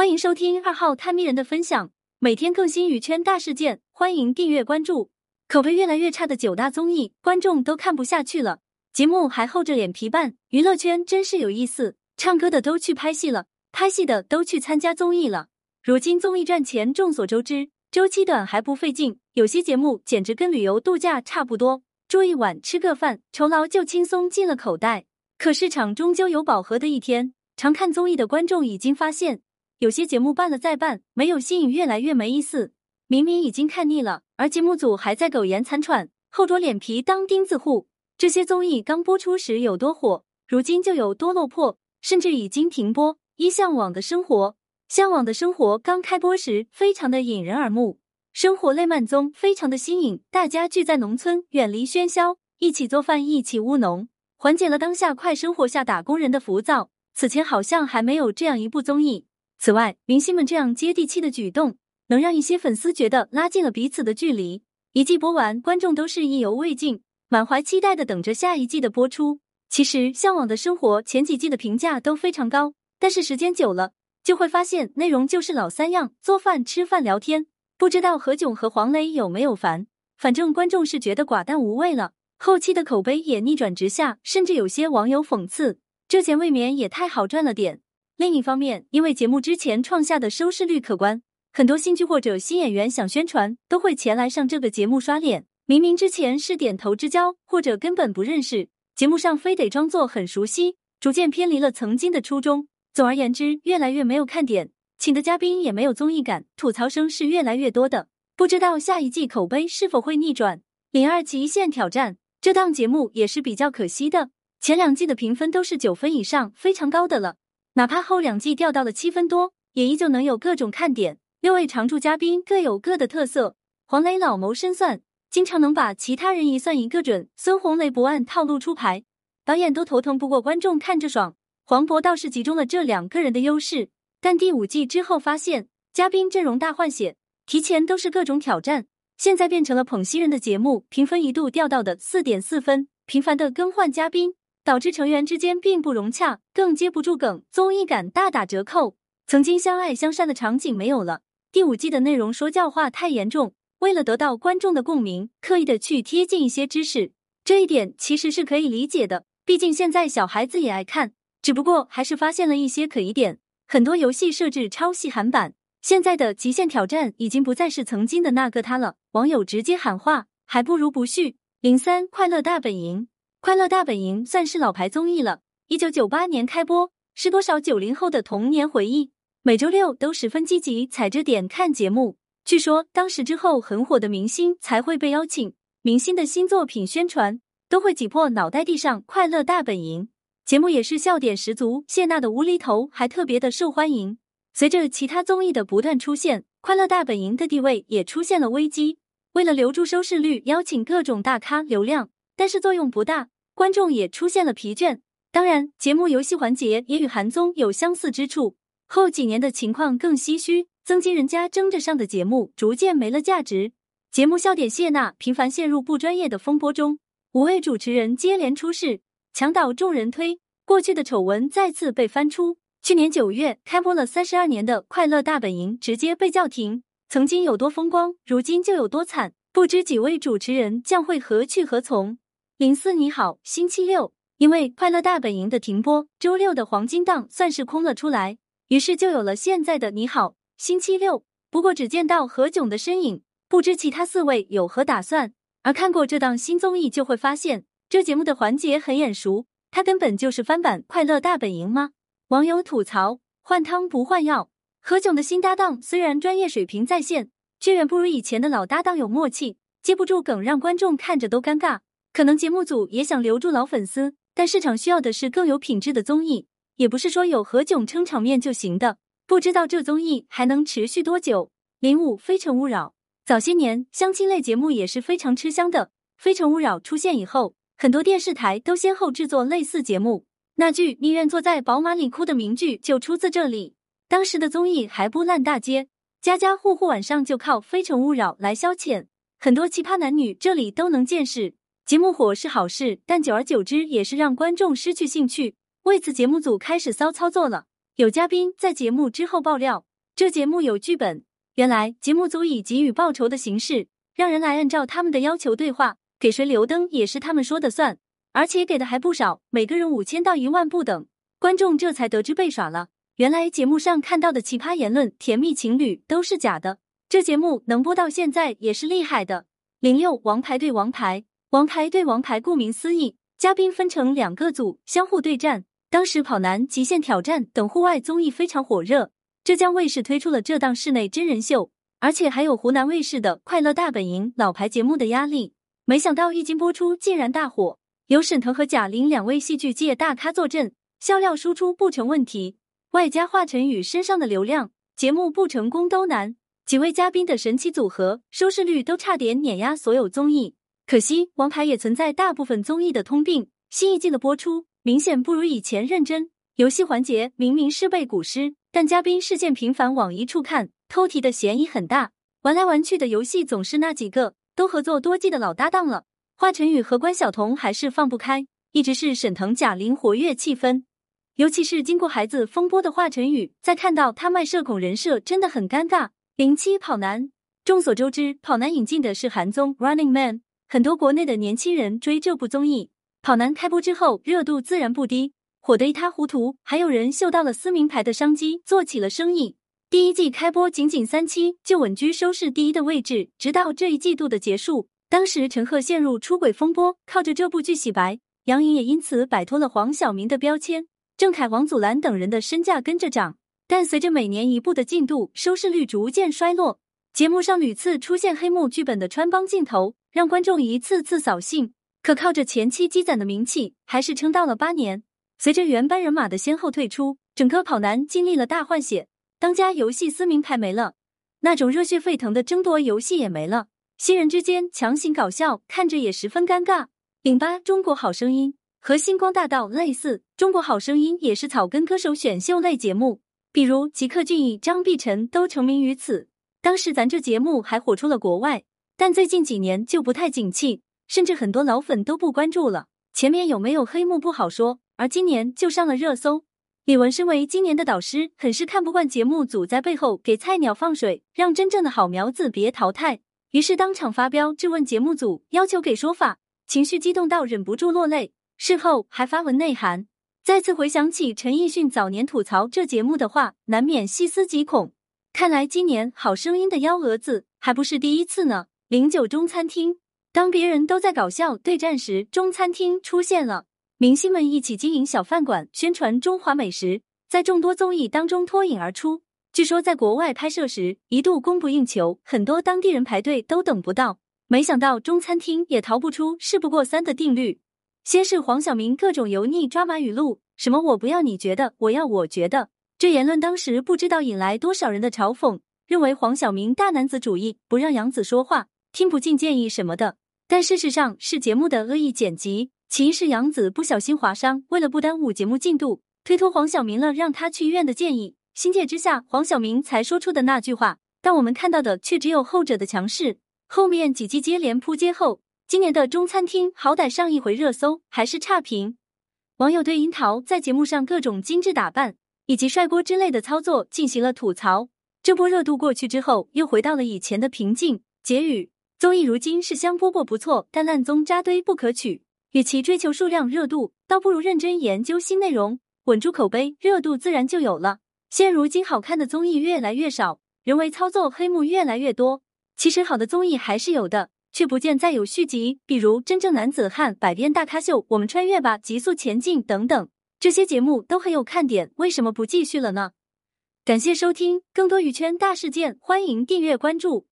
欢迎收听二号探秘人的分享，每天更新娱圈大事件，欢迎订阅关注。口碑越来越差的九大综艺，观众都看不下去了，节目还厚着脸皮办，娱乐圈真是有意思。唱歌的都去拍戏了，拍戏的都去参加综艺了。如今综艺赚钱众所周知，周期短还不费劲，有些节目简直跟旅游度假差不多，住一晚吃个饭，酬劳就轻松进了口袋。可市场终究有饱和的一天，常看综艺的观众已经发现。有些节目办了再办，没有新颖，越来越没意思。明明已经看腻了，而节目组还在苟延残喘，厚着脸皮当钉子户。这些综艺刚播出时有多火，如今就有多落魄，甚至已经停播。一向往的生活，向往的生活刚开播时非常的引人耳目，生活类慢综非常的新颖，大家聚在农村，远离喧嚣，一起做饭，一起务农，缓解了当下快生活下打工人的浮躁。此前好像还没有这样一部综艺。此外，明星们这样接地气的举动，能让一些粉丝觉得拉近了彼此的距离。一季播完，观众都是意犹未尽，满怀期待的等着下一季的播出。其实，《向往的生活》前几季的评价都非常高，但是时间久了，就会发现内容就是老三样：做饭、吃饭、聊天。不知道何炅和黄磊有没有烦？反正观众是觉得寡淡无味了。后期的口碑也逆转直下，甚至有些网友讽刺：这钱未免也太好赚了点。另一方面，因为节目之前创下的收视率可观，很多新剧或者新演员想宣传，都会前来上这个节目刷脸。明明之前是点头之交，或者根本不认识，节目上非得装作很熟悉，逐渐偏离了曾经的初衷。总而言之，越来越没有看点，请的嘉宾也没有综艺感，吐槽声是越来越多的。不知道下一季口碑是否会逆转？零二极限挑战这档节目也是比较可惜的，前两季的评分都是九分以上，非常高的了。哪怕后两季掉到了七分多，也依旧能有各种看点。六位常驻嘉宾各有各的特色。黄磊老谋深算，经常能把其他人一算一个准。孙红雷不按套路出牌，导演都头疼，不过观众看着爽。黄渤倒是集中了这两个人的优势，但第五季之后发现嘉宾阵容大换血，提前都是各种挑战，现在变成了捧新人的节目，评分一度掉到的四点四分。频繁的更换嘉宾。导致成员之间并不融洽，更接不住梗，综艺感大打折扣。曾经相爱相杀的场景没有了。第五季的内容说教化太严重，为了得到观众的共鸣，刻意的去贴近一些知识，这一点其实是可以理解的。毕竟现在小孩子也爱看，只不过还是发现了一些可疑点。很多游戏设置抄袭韩版，现在的极限挑战已经不再是曾经的那个他了。网友直接喊话，还不如不续。零三快乐大本营。快乐大本营算是老牌综艺了，一九九八年开播，是多少九零后的童年回忆。每周六都十分积极踩着点看节目。据说当时之后很火的明星才会被邀请，明星的新作品宣传都会挤破脑袋地上。快乐大本营节目也是笑点十足，谢娜的无厘头还特别的受欢迎。随着其他综艺的不断出现，快乐大本营的地位也出现了危机。为了留住收视率，邀请各种大咖流量。但是作用不大，观众也出现了疲倦。当然，节目游戏环节也与韩综有相似之处。后几年的情况更唏嘘，曾经人家争着上的节目逐渐没了价值。节目笑点谢娜频繁陷入不专业的风波中，五位主持人接连出事，墙倒众人推，过去的丑闻再次被翻出。去年九月开播了三十二年的《快乐大本营》直接被叫停。曾经有多风光，如今就有多惨，不知几位主持人将会何去何从。零四你好，星期六，因为《快乐大本营》的停播，周六的黄金档算是空了出来，于是就有了现在的你好星期六。不过只见到何炅的身影，不知其他四位有何打算。而看过这档新综艺，就会发现这节目的环节很眼熟，它根本就是翻版《快乐大本营》吗？网友吐槽：换汤不换药。何炅的新搭档虽然专业水平在线，却远不如以前的老搭档有默契，接不住梗，让观众看着都尴尬。可能节目组也想留住老粉丝，但市场需要的是更有品质的综艺，也不是说有何炅撑场面就行的。不知道这综艺还能持续多久？零五《非诚勿扰》早些年相亲类节目也是非常吃香的，《非诚勿扰》出现以后，很多电视台都先后制作类似节目。那句“宁愿坐在宝马里哭”的名句就出自这里。当时的综艺还不烂大街，家家户户晚上就靠《非诚勿扰》来消遣，很多奇葩男女这里都能见识。节目火是好事，但久而久之也是让观众失去兴趣。为此，节目组开始骚操作了。有嘉宾在节目之后爆料，这节目有剧本。原来节目组以给予报酬的形式，让人来按照他们的要求对话，给谁留灯也是他们说的算，而且给的还不少，每个人五千到一万不等。观众这才得知被耍了。原来节目上看到的奇葩言论、甜蜜情侣都是假的。这节目能播到现在也是厉害的。零六王牌对王牌，王牌对王牌，顾名思义，嘉宾分成两个组，相互对战。当时跑男、极限挑战等户外综艺非常火热。浙江卫视推出了这档室内真人秀，而且还有湖南卫视的《快乐大本营》老牌节目的压力。没想到一经播出，竟然大火，有沈腾和贾玲两位戏剧界大咖坐镇，笑料输出不成问题。外加华晨宇身上的流量，节目不成功都难。几位嘉宾的神奇组合，收视率都差点碾压所有综艺。可惜《王牌》也存在大部分综艺的通病，新一季的播出明显不如以前认真。游戏环节明明是背古诗。但嘉宾事件频繁往一处看，偷题的嫌疑很大。玩来玩去的游戏总是那几个，都合作多季的老搭档了。华晨宇和关晓彤还是放不开，一直是沈腾、贾玲活跃气氛。尤其是经过孩子风波的华晨宇，在看到他卖社恐人设真的很尴尬。零七跑男，众所周知，跑男引进的是韩综《Running Man》，很多国内的年轻人追这部综艺。跑男开播之后，热度自然不低。火得一塌糊涂，还有人嗅到了撕名牌的商机，做起了生意。第一季开播仅仅三期就稳居收视第一的位置，直到这一季度的结束。当时陈赫陷入出轨风波，靠着这部剧洗白，杨颖也因此摆脱了黄晓明的标签，郑恺、王祖蓝等人的身价跟着涨。但随着每年一部的进度，收视率逐渐衰落。节目上屡次出现黑幕剧本的穿帮镜头，让观众一次次扫兴。可靠着前期积攒的名气，还是撑到了八年。随着原班人马的先后退出，整个跑男经历了大换血。当家游戏撕名牌没了，那种热血沸腾的争夺游戏也没了，新人之间强行搞笑，看着也十分尴尬。零八中国好声音和星光大道类似，中国好声音也是草根歌手选秀类节目，比如吉克隽逸、张碧晨都成名于此。当时咱这节目还火出了国外，但最近几年就不太景气，甚至很多老粉都不关注了。前面有没有黑幕不好说。而今年就上了热搜。李玟身为今年的导师，很是看不惯节目组在背后给菜鸟放水，让真正的好苗子别淘汰。于是当场发飙质问节目组，要求给说法，情绪激动到忍不住落泪。事后还发文内涵。再次回想起陈奕迅早年吐槽这节目的话，难免细思极恐。看来今年好声音的幺蛾子还不是第一次呢。零九中餐厅，当别人都在搞笑对战时，中餐厅出现了。明星们一起经营小饭馆，宣传中华美食，在众多综艺当中脱颖而出。据说在国外拍摄时一度供不应求，很多当地人排队都等不到。没想到中餐厅也逃不出事不过三的定律。先是黄晓明各种油腻抓马语录，什么我不要你觉得，我要我觉得。这言论当时不知道引来多少人的嘲讽，认为黄晓明大男子主义，不让杨紫说话，听不进建议什么的。但事实上是节目的恶意剪辑。其一是杨紫不小心划伤，为了不耽误节目进度，推脱黄晓明了让他去医院的建议。心切之下，黄晓明才说出的那句话。但我们看到的却只有后者的强势。后面几季接连扑街后，今年的中餐厅好歹上一回热搜还是差评。网友对樱桃在节目上各种精致打扮以及帅锅之类的操作进行了吐槽。这波热度过去之后，又回到了以前的平静。结语：综艺如今是香饽饽不错，但烂综扎堆不可取。与其追求数量热度，倒不如认真研究新内容，稳住口碑，热度自然就有了。现如今好看的综艺越来越少，人为操作黑幕越来越多。其实好的综艺还是有的，却不见再有续集。比如《真正男子汉》《百变大咖秀》《我们穿越吧极速前进》等等，这些节目都很有看点，为什么不继续了呢？感谢收听，更多娱圈大事件，欢迎订阅关注。